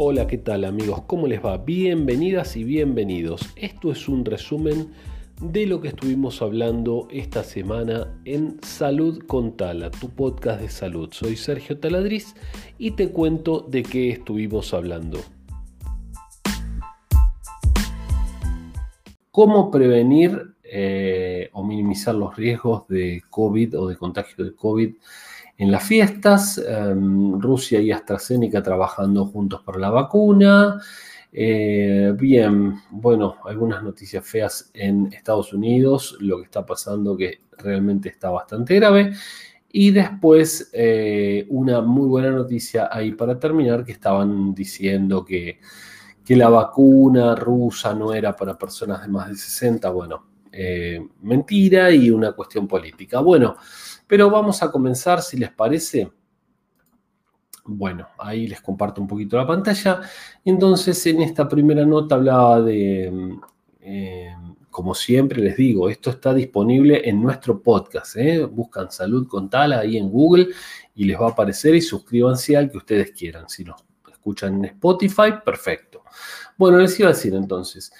Hola, ¿qué tal amigos? ¿Cómo les va? Bienvenidas y bienvenidos. Esto es un resumen de lo que estuvimos hablando esta semana en Salud con Tala, tu podcast de salud. Soy Sergio Taladriz y te cuento de qué estuvimos hablando. ¿Cómo prevenir eh, o minimizar los riesgos de COVID o de contagio de COVID en las fiestas. Em, Rusia y AstraZeneca trabajando juntos para la vacuna. Eh, bien, bueno, algunas noticias feas en Estados Unidos, lo que está pasando que realmente está bastante grave. Y después eh, una muy buena noticia ahí para terminar, que estaban diciendo que, que la vacuna rusa no era para personas de más de 60. Bueno, eh, mentira y una cuestión política. Bueno, pero vamos a comenzar, si les parece. Bueno, ahí les comparto un poquito la pantalla. Entonces, en esta primera nota hablaba de, eh, como siempre les digo, esto está disponible en nuestro podcast. ¿eh? Buscan Salud con Tal ahí en Google y les va a aparecer y suscríbanse al que ustedes quieran. Si nos escuchan en Spotify, perfecto. Bueno, les iba a decir entonces,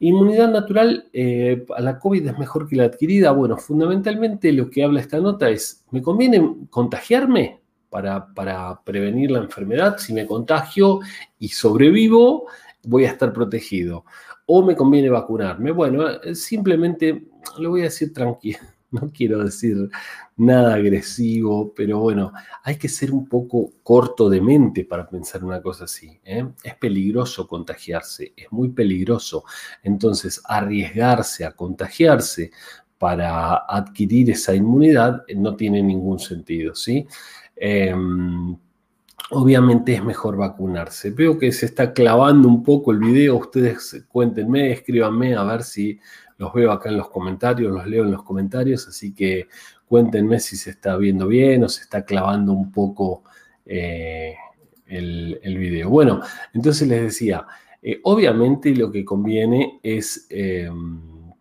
inmunidad natural eh, a la COVID es mejor que la adquirida. Bueno, fundamentalmente lo que habla esta nota es, ¿me conviene contagiarme para, para prevenir la enfermedad? Si me contagio y sobrevivo, voy a estar protegido. ¿O me conviene vacunarme? Bueno, eh, simplemente lo voy a decir tranquilo no quiero decir nada agresivo, pero bueno, hay que ser un poco corto de mente para pensar una cosa así. ¿eh? Es peligroso contagiarse, es muy peligroso. Entonces, arriesgarse a contagiarse para adquirir esa inmunidad no tiene ningún sentido, ¿sí? Em, obviamente es mejor vacunarse. Veo que se está clavando un poco el video. Ustedes cuéntenme, escríbanme a ver si los veo acá en los comentarios, los leo en los comentarios, así que cuéntenme si se está viendo bien o se está clavando un poco eh, el, video. Bueno, entonces les decía, eh, obviamente lo que conviene es em,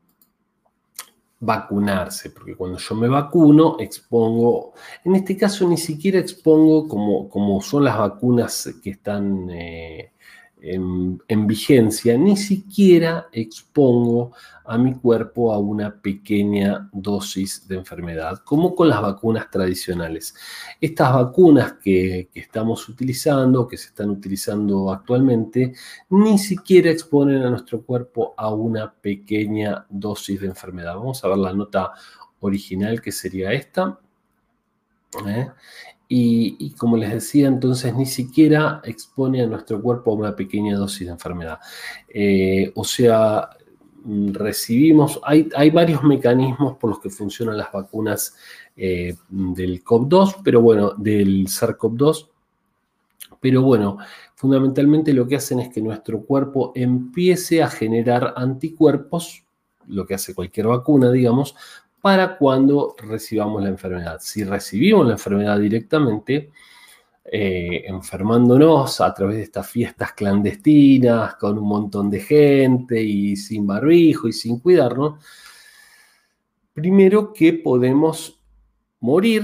vacunarse, porque cuando yo me vacuno expongo, en este caso ni siquiera expongo como, como son las vacunas que están... Eh, en, vigencia, ni siquiera expongo a mi cuerpo a una pequeña dosis de enfermedad, como con las vacunas tradicionales. Estas vacunas que, estamos utilizando, que se están utilizando actualmente, ni siquiera exponen a nuestro cuerpo a una pequeña dosis de enfermedad. Vamos a ver la nota original que sería esta. ¿eh? Y, como les decía, entonces ni siquiera expone a nuestro cuerpo a una pequeña dosis de enfermedad. Eh, o sea, mm, recibimos, hay, hay, varios mecanismos por los que funcionan las vacunas eh, del COP2, pero bueno, del SARS-CoV-2, pero bueno, fundamentalmente lo que hacen es que nuestro cuerpo empiece a generar anticuerpos, lo que hace cualquier vacuna, digamos, para cuando recibamos la enfermedad. Si recibimos la enfermedad directamente, eh, enfermándonos a través de estas fiestas clandestinas, con un montón de gente y sin barbijo y sin cuidarnos, primero que podemos morir,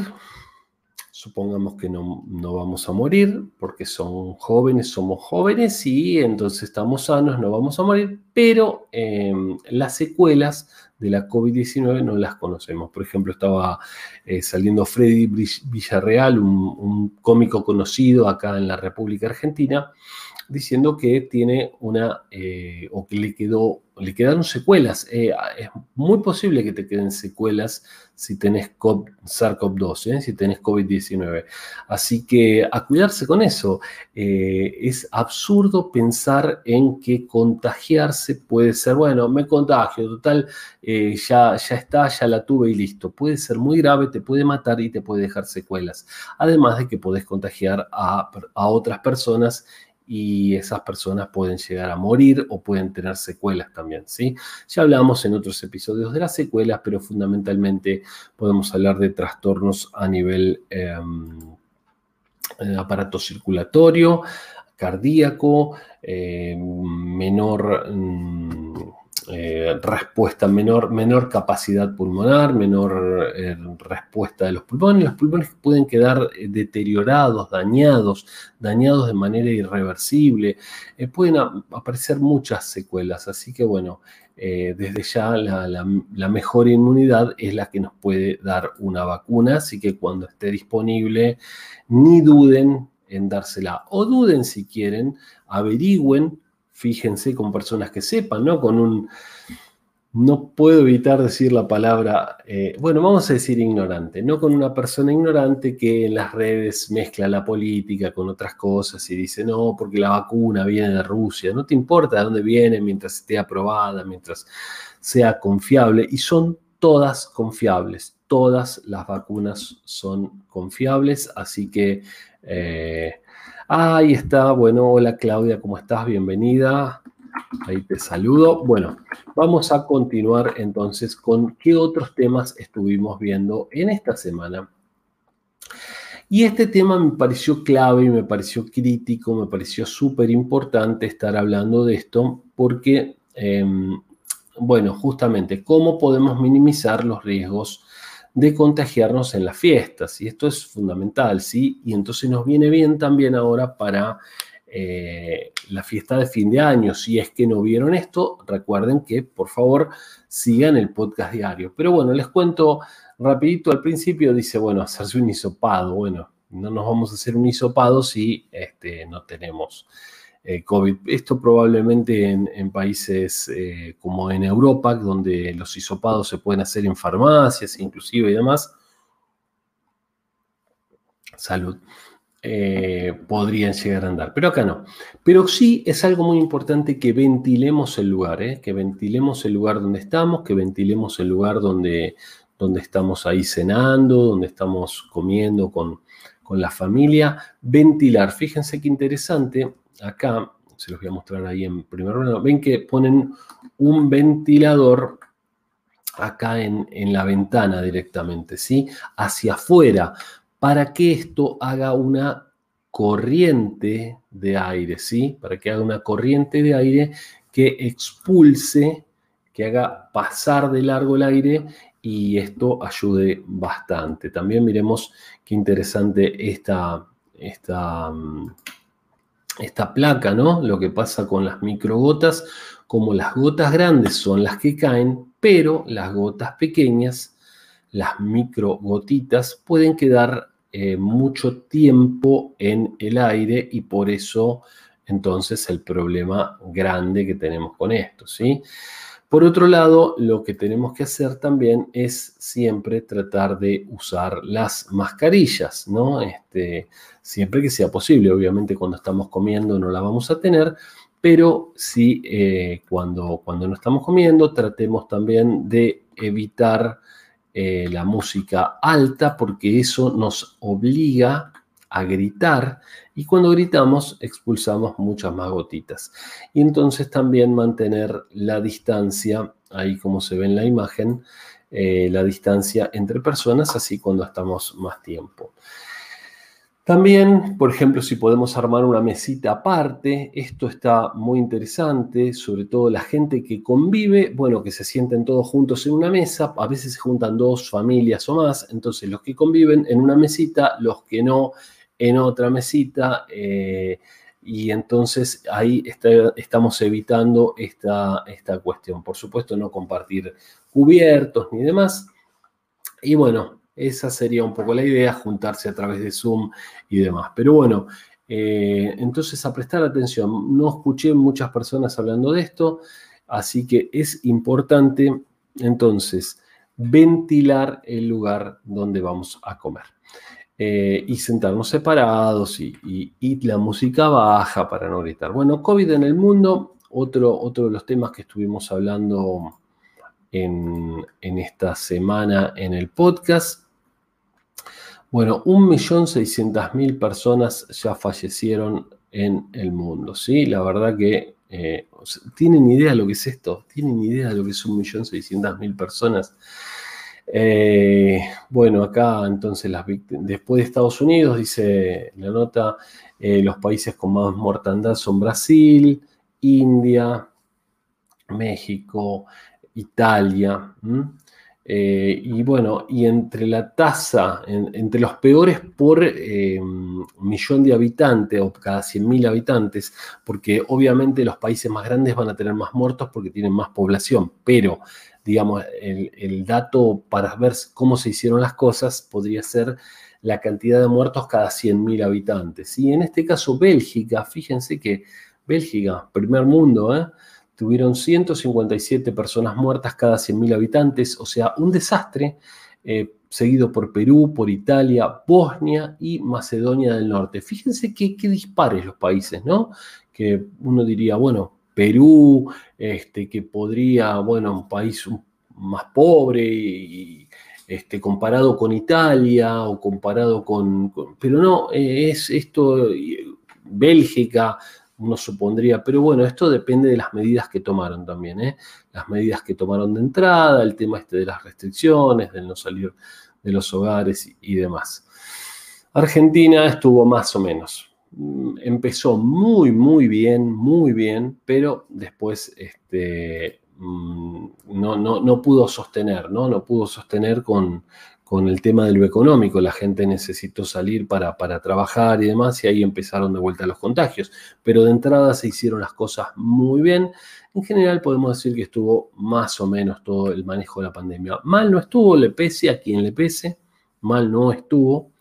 supongamos que no, vamos a morir porque son jóvenes, somos jóvenes y entonces estamos sanos, no vamos a morir, pero em, las secuelas de la COVID-19 no las conocemos. Por ejemplo, estaba eh, saliendo Freddy Villarreal, un, cómico conocido acá en la República Argentina, diciendo que tiene una, eh, o que le, quedó, le quedaron secuelas. Eh, es muy posible que te queden secuelas si tenés SARS-CoV-2, si tenés COVID-19. Así que a cuidarse con eso. es absurdo pensar en que contagiarse puede ser, bueno, me contagio, total, ya, ya está, ya la tuve y listo. Puede ser muy grave, te puede matar y te puede dejar secuelas. Además de que podés contagiar a, a otras personas y esas personas pueden llegar a morir o pueden tener secuelas también, ¿sí? Ya hablamos en otros episodios de las secuelas, pero fundamentalmente podemos hablar de trastornos a nivel em, aparato circulatorio, cardíaco, em, menor, mm, eh, respuesta, menor, menor capacidad pulmonar, menor eh, respuesta de los pulmones. Los pulmones pueden quedar eh, deteriorados, dañados, dañados de manera irreversible. pueden aparecer muchas secuelas, así que bueno, desde ya la, la, mejor inmunidad es la que nos puede dar una vacuna, así que cuando esté disponible, ni duden en dársela o duden si quieren, averigüen fíjense con personas que sepan, ¿no? Con un... No puedo evitar decir la palabra, eh, bueno, vamos a decir ignorante, no con una persona ignorante que en las redes mezcla la política con otras cosas y dice, no, porque la vacuna viene de Rusia, no te importa de dónde viene mientras esté aprobada, mientras sea confiable, y son todas confiables, todas las vacunas son confiables, así que eh, Ahí está, bueno, hola Claudia, ¿cómo estás? Bienvenida. Ahí te saludo. Bueno, vamos a continuar entonces con qué otros temas estuvimos viendo en esta semana. Y este tema me pareció clave, me pareció crítico, me pareció súper importante estar hablando de esto porque, em, bueno, justamente, ¿cómo podemos minimizar los riesgos de contagiarnos en las fiestas. Y esto es fundamental, ¿sí? Y entonces nos viene bien también ahora para eh, la fiesta de fin de año. Si es que no vieron esto, recuerden que por favor sigan el podcast diario. Pero bueno, les cuento rapidito al principio, dice, bueno, hacerse un hisopado. Bueno, no nos vamos a hacer un hisopado si este, no tenemos eh, COVID. Esto probablemente en, países eh, como en Europa, donde los hisopados se pueden hacer en farmacias inclusive y demás. Salud. Eh, podrían llegar a andar, pero acá no. Pero sí es algo muy importante que ventilemos el lugar, que ventilemos el lugar donde estamos, que ventilemos el lugar donde, donde estamos ahí cenando, donde estamos comiendo con, con la familia. Ventilar, fíjense qué interesante, acá, se los voy a mostrar ahí en primer lugar, ven que ponen un ventilador acá en, la ventana directamente, ¿sí? Hacia afuera, para que esto haga una corriente de aire, ¿sí? Para que haga una corriente de aire que expulse, que haga pasar de largo el aire y esto ayude bastante. También miremos qué interesante esta, esta mm, esta placa, ¿no? Lo que pasa con las microgotas, como las gotas grandes son las que caen, pero las gotas pequeñas, las microgotitas, pueden quedar eh, mucho tiempo en el aire y por eso entonces el problema grande que tenemos con esto, ¿sí? Por otro lado, lo que tenemos que hacer también es siempre tratar de usar las mascarillas, ¿no? Este, siempre que sea posible. Obviamente cuando estamos comiendo no la vamos a tener, pero sí eh, cuando, cuando no estamos comiendo tratemos también de evitar eh, la música alta porque eso nos obliga a gritar y cuando gritamos expulsamos muchas más gotitas. Y entonces también mantener la distancia, ahí como se ve en la imagen, eh, la distancia entre personas, así cuando estamos más tiempo. También, por ejemplo, si podemos armar una mesita aparte, esto está muy interesante, sobre todo la gente que convive, bueno, que se sienten todos juntos en una mesa, a veces se juntan dos familias o más, entonces los que conviven en una mesita, los que no en otra mesita eh, y entonces ahí estamos evitando esta, esta cuestión. Por supuesto, no compartir cubiertos ni demás. Y bueno, esa sería un poco la idea, juntarse a través de Zoom y demás. Pero bueno, eh, entonces a prestar atención. No escuché muchas personas hablando de esto, así que es importante entonces ventilar el lugar donde vamos a comer. Eh, y sentarnos separados y, la música baja para no gritar. Bueno, COVID en el mundo, otro, otro de los temas que estuvimos hablando en, esta semana en el podcast. Bueno, 1.600.000 personas ya fallecieron en el mundo, ¿sí? La verdad que eh, tienen idea de lo que es esto, tienen idea de lo que es 1.600.000 personas. Eh, bueno, acá entonces las después de Estados Unidos, dice la nota, eh, los países con más mortandad son Brasil, India, México, Italia. Eh, y bueno, y entre la tasa, entre los peores por millón de habitantes o cada 100.000 habitantes, porque obviamente los países más grandes van a tener más muertos porque tienen más población, pero digamos, el, dato para ver cómo se hicieron las cosas podría ser la cantidad de muertos cada 100.000 habitantes. Y en este caso Bélgica, fíjense que Bélgica, primer mundo, ¿eh? tuvieron 157 personas muertas cada 100.000 habitantes, o sea, un desastre, eh, seguido por Perú, por Italia, Bosnia y Macedonia del Norte. Fíjense qué, dispares los países, ¿no? Que uno diría, bueno, Perú, este, que podría, bueno, un país más pobre y, este, comparado con Italia o comparado con, pero no, eh, es esto, Bélgica, uno supondría, pero bueno, esto depende de las medidas que tomaron también, ¿eh? las medidas que tomaron de entrada, el tema este de las restricciones, del no salir de los hogares y, demás. Argentina estuvo más o menos. Mm, empezó muy, muy bien, muy bien, pero después este, mm, no, no, no pudo sostener, ¿no? No pudo sostener con, con el tema de lo económico, la gente necesitó salir para, para, trabajar y demás, y ahí empezaron de vuelta los contagios. Pero de entrada se hicieron las cosas muy bien. En general podemos decir que estuvo más o menos todo el manejo de la pandemia. Mal no estuvo, le pese a quien le pese, mal no estuvo.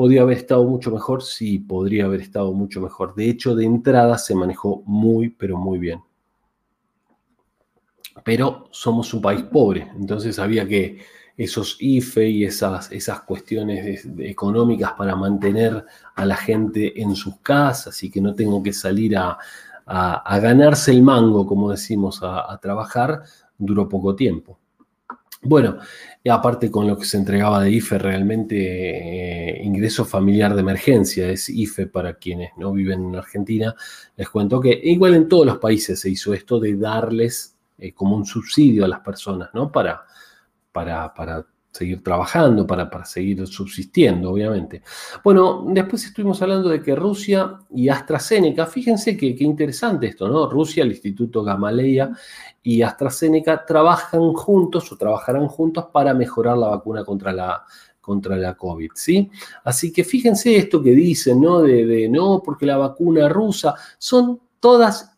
¿Podría haber estado mucho mejor? Sí, podría haber estado mucho mejor. De hecho, de entrada se manejó muy, pero muy bien. Pero somos un país pobre, entonces había que esos IFE y esas, esas cuestiones económicas para mantener a la gente en sus casas y que no tengo que salir a, ganarse el mango, como decimos, a, trabajar, duró poco tiempo. Bueno, aparte con lo que se entregaba de IFE, realmente eh, ingreso familiar de emergencia, es IFE para quienes no viven en Argentina, les cuento que igual en todos los países se hizo esto de darles eh, como un subsidio a las personas, ¿no? Para, para, seguir trabajando, para, para, seguir subsistiendo, obviamente. Bueno, después estuvimos hablando de que Rusia y AstraZeneca, fíjense qué interesante esto, ¿no? Rusia, el Instituto Gamaleya y AstraZeneca trabajan juntos o trabajarán juntos para mejorar la vacuna contra la, contra la COVID, ¿sí? Así que fíjense esto que dicen, ¿no? De no, porque la vacuna rusa son todas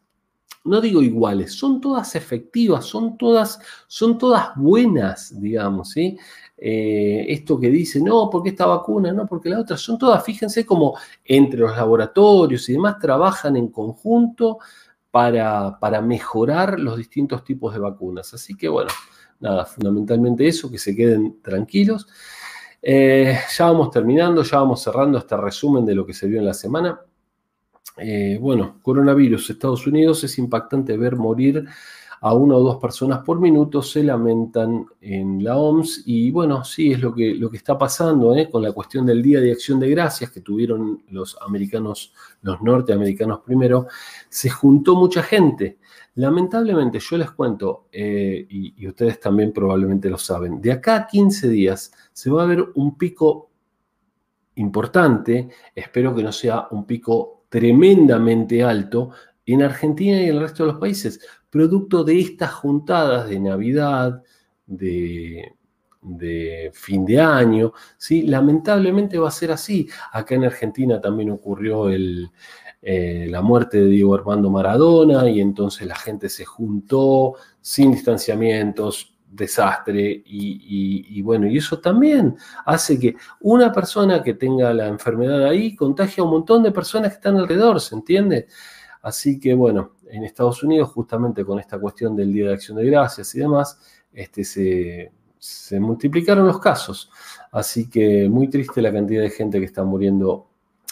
no digo iguales, son todas efectivas, son todas, son todas buenas, digamos, ¿sí? Eh, esto que dice, no, porque esta vacuna, no, porque la otra, son todas, fíjense como entre los laboratorios y demás trabajan en conjunto para, para mejorar los distintos tipos de vacunas. Así que bueno, nada, fundamentalmente eso, que se queden tranquilos. Eh, ya vamos terminando, ya vamos cerrando este resumen de lo que se vio en la semana. Eh, bueno, coronavirus, Estados Unidos, es impactante ver morir a una o dos personas por minuto, se lamentan en la OMS y bueno, sí es lo que, lo que está pasando ¿eh? con la cuestión del Día de Acción de Gracias que tuvieron los americanos, los norteamericanos primero, se juntó mucha gente. Lamentablemente, yo les cuento, eh, y, y ustedes también probablemente lo saben, de acá a 15 días se va a ver un pico importante, espero que no sea un pico tremendamente alto en Argentina y en el resto de los países, producto de estas juntadas de Navidad, de, fin de año, ¿sí? lamentablemente va a ser así. Acá en Argentina también ocurrió eh, la muerte de Diego Armando Maradona y entonces la gente se juntó sin distanciamientos, desastre y, bueno, y eso también hace que una persona que tenga la enfermedad ahí contagie a un montón de personas que están alrededor, ¿se entiende? Así que bueno, en Estados Unidos justamente con esta cuestión del Día de Acción de Gracias y demás, este, se, se multiplicaron los casos. Así que muy triste la cantidad de gente que está muriendo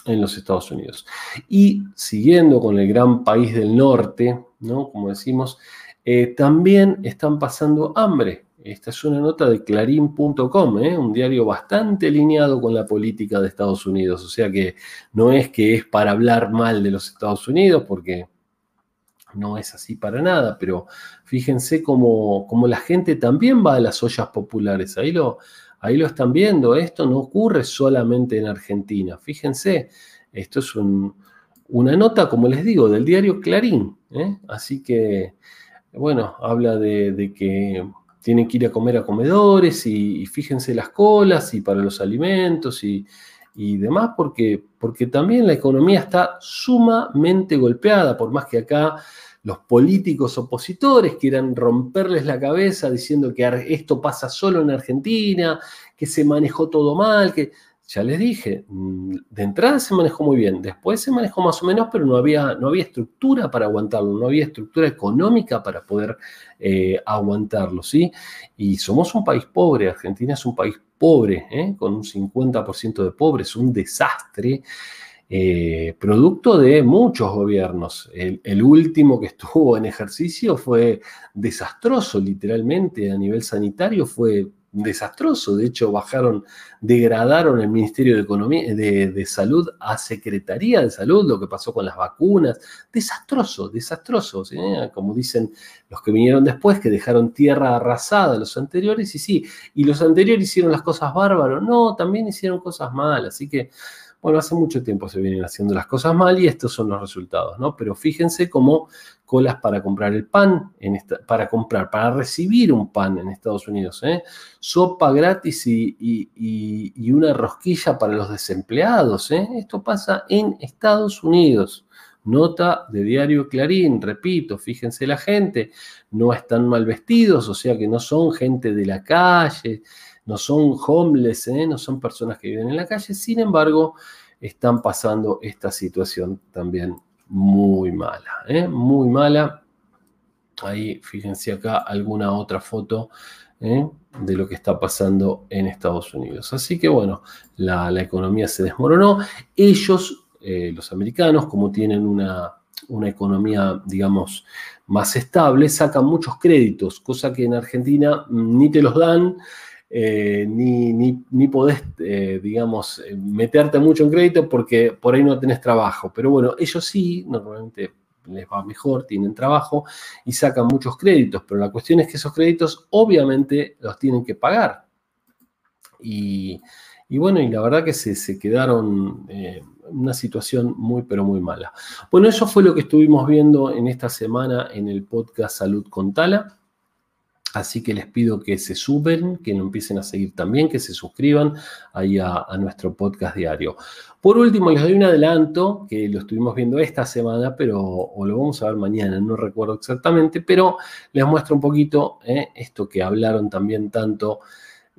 en los Estados Unidos. Y siguiendo con el gran país del norte, ¿no? Como decimos, eh, también están pasando hambre. Esta es una nota de clarín.com, ¿eh? un diario bastante alineado con la política de Estados Unidos. O sea que no es que es para hablar mal de los Estados Unidos, porque no es así para nada, pero fíjense cómo, la gente también va a las ollas populares. Ahí lo, ahí lo están viendo. Esto no ocurre solamente en Argentina. Fíjense, esto es una nota, como les digo, del diario Clarín. ¿eh? Así que bueno, habla de, que tienen que ir a comer a comedores y, fíjense las colas y para los alimentos y, demás, porque, porque también la economía está sumamente golpeada, por más que acá los políticos opositores quieran romperles la cabeza diciendo que esto pasa solo en Argentina, que se manejó todo mal, que ya les dije, mm, de entrada se manejó muy bien, después se manejó más o menos, pero no había, no había estructura para aguantarlo, no había estructura económica para poder eh, aguantarlo, ¿sí? Y somos un país pobre, Argentina es un país pobre, ¿eh? con un 50% de pobres, un desastre. Eh, producto de muchos gobiernos. El, último que estuvo en ejercicio fue desastroso, literalmente, a nivel sanitario fue desastroso. De hecho, bajaron, degradaron el Ministerio de, Economía, de, Salud a Secretaría de Salud, lo que pasó con las vacunas. Desastroso, desastroso. Como dicen los que vinieron después, que dejaron tierra arrasada los anteriores. Y sí, y los anteriores hicieron las cosas bárbaros. No, también hicieron cosas malas. Así que bueno, hace mucho tiempo se vienen haciendo las cosas mal y estos son los resultados, ¿no? Pero fíjense cómo colas para comprar el pan, en para comprar, para recibir un pan en Estados Unidos, ¿eh? Sopa gratis y, una rosquilla para los desempleados, ¿eh? Esto pasa en Estados Unidos. Nota de diario Clarín, repito, fíjense la gente, no están mal vestidos, o sea que no son gente de la calle, no son homeless, ¿eh? no son personas que viven en la calle, sin embargo, están pasando esta situación también muy mala, ¿eh? muy mala. Ahí, fíjense acá alguna otra foto ¿eh? de lo que está pasando en Estados Unidos. Así que bueno, la, economía se desmoronó. Ellos, los americanos, como tienen una, una economía, digamos, más estable, sacan muchos créditos, cosa que en Argentina ni te los dan. Eh, ni, ni, podés, eh, digamos, eh, meterte mucho en crédito porque por ahí no tenés trabajo. Pero bueno, ellos sí, normalmente les va mejor, tienen trabajo y sacan muchos créditos, pero la cuestión es que esos créditos obviamente los tienen que pagar. Y, bueno, y la verdad que se, se quedaron en una situación muy, pero muy mala. Bueno, eso fue lo que estuvimos viendo en esta semana en el podcast Salud con Tala. Así que les pido que se suben, que lo empiecen a seguir también, que se suscriban ahí a, nuestro podcast diario. Por último, les doy un adelanto que lo estuvimos viendo esta semana, pero o lo vamos a ver mañana, no recuerdo exactamente, pero les muestro un poquito eh, esto que hablaron también tanto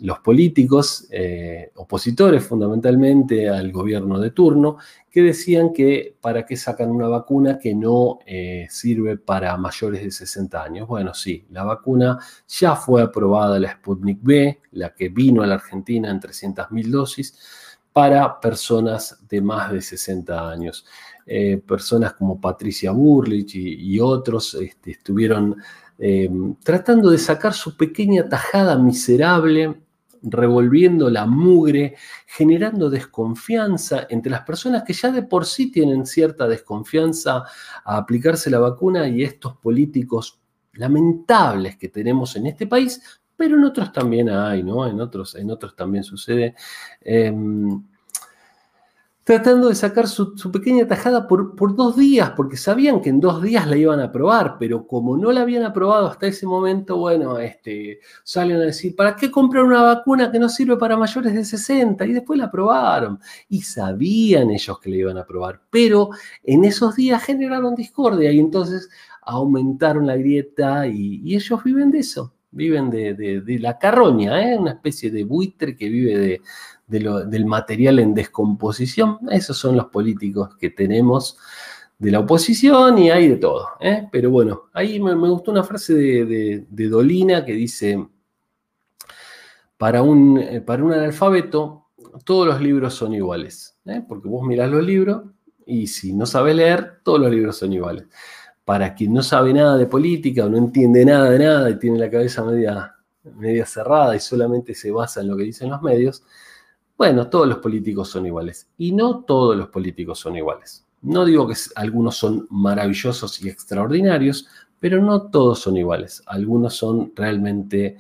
los políticos, eh, opositores fundamentalmente al gobierno de turno, que decían que para qué sacan una vacuna que no eh, sirve para mayores de 60 años. Bueno, sí, la vacuna ya fue aprobada, la Sputnik B, la que vino a la Argentina en 300.000 dosis, para personas de más de 60 años. Eh, personas como Patricia Burlich y, otros este, estuvieron tratando de sacar su pequeña tajada miserable revolviendo la mugre, generando desconfianza entre las personas que ya de por sí tienen cierta desconfianza a aplicarse la vacuna y estos políticos lamentables que tenemos en este país, pero en otros también hay, ¿no? En otros, en otros también sucede. Em, tratando de sacar su, pequeña tajada por, por, dos días, porque sabían que en dos días la iban a aprobar, pero como no la habían aprobado hasta ese momento, bueno, este, salen a decir, ¿para qué comprar una vacuna que no sirve para mayores de 60? Y después la aprobaron. Y sabían ellos que la iban a aprobar, pero en esos días generaron discordia y entonces aumentaron la grieta y, ellos viven de eso. Viven de, la carroña, ¿eh? una especie de buitre que vive de, del material en descomposición. Esos son los políticos que tenemos de la oposición y hay de todo. ¿eh? Pero bueno, ahí me, gustó una frase de, Dolina que dice, para un, eh, para un analfabeto, todos los libros son iguales. ¿eh? Porque vos mirás los libros y si no sabes leer, todos los libros son iguales. Para quien no sabe nada de política o no entiende nada de nada y tiene la cabeza media, media cerrada y solamente se basa en lo que dicen los medios, bueno, todos los políticos son iguales. Y no todos los políticos son iguales. No digo que algunos son maravillosos y extraordinarios, pero no todos son iguales. Algunos son realmente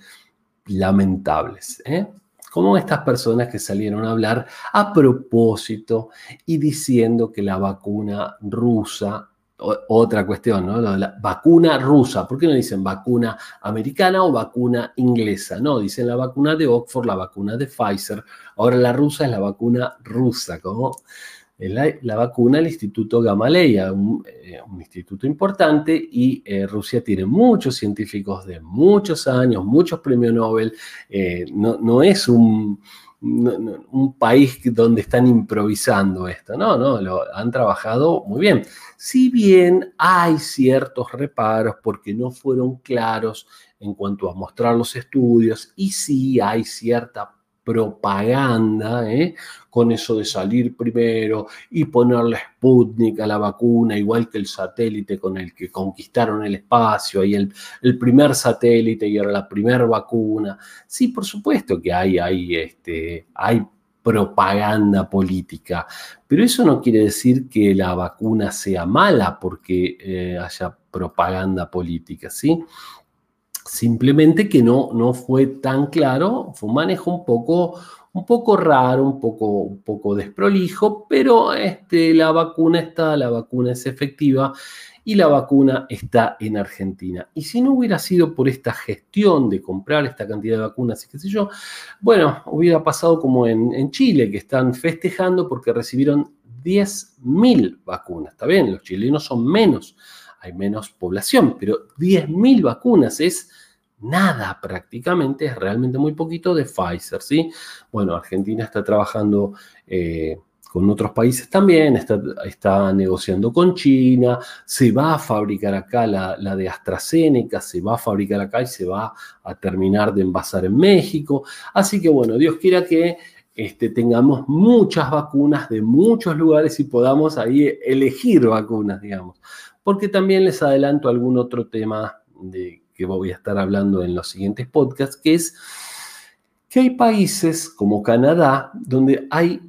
lamentables. ¿eh? Como estas personas que salieron a hablar a propósito y diciendo que la vacuna rusa otra cuestión, ¿no? la vacuna rusa. ¿Por qué no dicen vacuna americana o vacuna inglesa? No, dicen la vacuna de Oxford, la vacuna de Pfizer. Ahora la rusa es la vacuna rusa, como la, vacuna del Instituto Gamaleya, un, eh, instituto importante, y eh, Rusia tiene muchos científicos de muchos años, muchos premios Nobel. Eh, no, es un, un país donde están improvisando esto, no, no, lo han trabajado muy bien. Si bien hay ciertos reparos porque no fueron claros en cuanto a mostrar los estudios y sí hay cierta propaganda, ¿eh? con eso de salir primero y ponerle Sputnik a la vacuna, igual que el satélite con el que conquistaron el espacio, y el, primer satélite y ahora la primera vacuna. Sí, por supuesto que hay, hay, este, hay propaganda política, pero eso no quiere decir que la vacuna sea mala porque eh, haya propaganda política, ¿sí? Simplemente que no, no fue tan claro, fue un manejo un poco, un poco raro, un poco, un poco desprolijo, pero este, la vacuna está, la vacuna es efectiva y la vacuna está en Argentina. Y si no hubiera sido por esta gestión de comprar esta cantidad de vacunas y qué sé yo, bueno, hubiera pasado como en, en Chile, que están festejando porque recibieron 10.000 vacunas. Está bien, los chilenos son menos, hay menos población, pero 10.000 vacunas es nada prácticamente, es realmente muy poquito de Pfizer, ¿sí? Bueno, Argentina está trabajando eh, con otros países también, está, está, negociando con China, se va a fabricar acá la, de AstraZeneca, se va a fabricar acá y se va a terminar de envasar en México. Así que bueno, Dios quiera que este, tengamos muchas vacunas de muchos lugares y podamos ahí elegir vacunas, digamos. Porque también les adelanto algún otro tema de que voy a estar hablando en los siguientes podcasts, que es que hay países como Canadá donde hay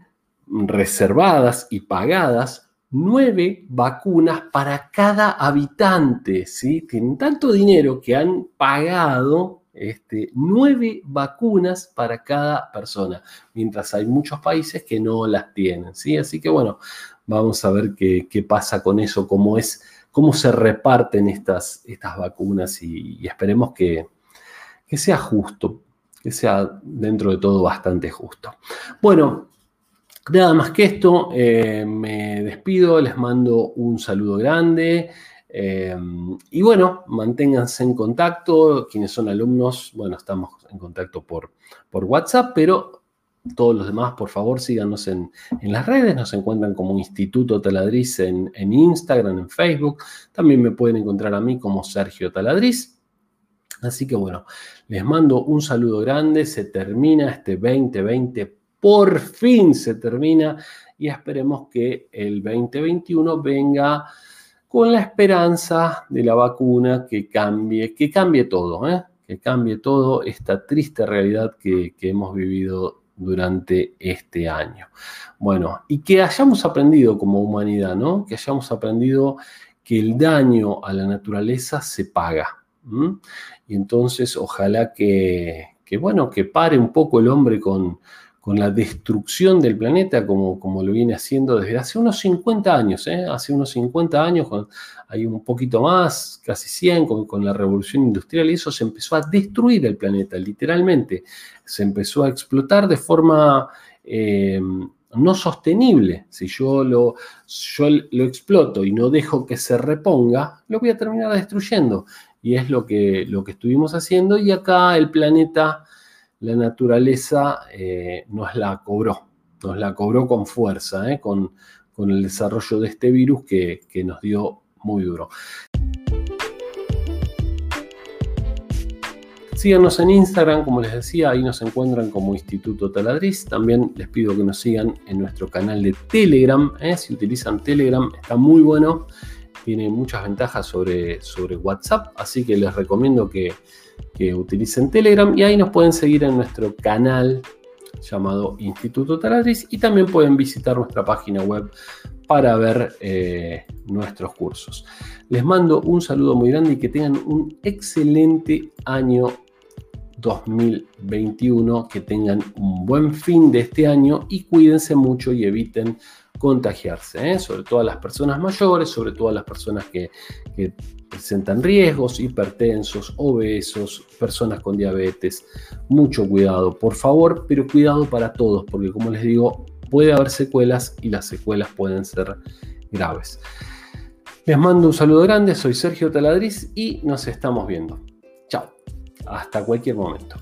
reservadas y pagadas nueve vacunas para cada habitante, ¿sí? Tienen tanto dinero que han pagado este, nueve vacunas para cada persona, mientras hay muchos países que no las tienen, ¿sí? Así que bueno, vamos a ver qué, qué pasa con eso, cómo es cómo se reparten estas, estas vacunas y, esperemos que, sea justo, que sea dentro de todo bastante justo. Bueno, nada más que esto, eh, me despido, les mando un saludo grande. Eh, y bueno, manténganse en contacto. Quienes son alumnos, bueno, estamos en contacto por, por WhatsApp, pero todos los demás, por favor, síganos en, las redes. Nos encuentran como Instituto Taladriz en, en, Instagram, en Facebook. También me pueden encontrar a mí como Sergio Taladriz. Así que bueno, les mando un saludo grande. Se termina este 2020. Por fin se termina. Y esperemos que el 2021 venga con la esperanza de la vacuna que cambie, que cambie todo, ¿eh? que cambie todo esta triste realidad que, que hemos vivido durante este año. Bueno, y que hayamos aprendido como humanidad, ¿no? Que hayamos aprendido que el daño a la naturaleza se paga. Y entonces ojalá que, que, bueno, que pare un poco el hombre con, con la destrucción del planeta como, como lo viene haciendo desde hace unos 50 años, ¿eh? hace unos 50 años, hay un poquito más, casi 100, con, la revolución industrial, y eso se empezó a destruir el planeta, literalmente, se empezó a explotar de forma... Eh, no sostenible. Si yo lo, yo lo exploto y no dejo que se reponga, lo voy a terminar destruyendo. Y es lo que, lo que estuvimos haciendo. Y acá el planeta la naturaleza eh, nos la cobró, nos la cobró con fuerza, eh, con, el desarrollo de este virus que, nos dio muy duro. Síganos en Instagram, como les decía, ahí nos encuentran como Instituto Taladriz. También les pido que nos sigan en nuestro canal de Telegram. Eh, si utilizan Telegram, está muy bueno. Tiene muchas ventajas sobre, sobre WhatsApp, así que les recomiendo que, que utilicen Telegram y ahí nos pueden seguir en nuestro canal llamado Instituto Taladriz y también pueden visitar nuestra página web para ver eh, nuestros cursos. Les mando un saludo muy grande y que tengan un excelente año 2021, que tengan un buen fin de este año y cuídense mucho y eviten contagiarse, ¿eh? sobre todo a las personas mayores, sobre todo a las personas que, presentan riesgos, hipertensos, obesos, personas con diabetes. Mucho cuidado, por favor, pero cuidado para todos, porque como les digo, puede haber secuelas y las secuelas pueden ser graves. Les mando un saludo grande, soy Sergio Taladriz y nos estamos viendo. Chao, hasta cualquier momento.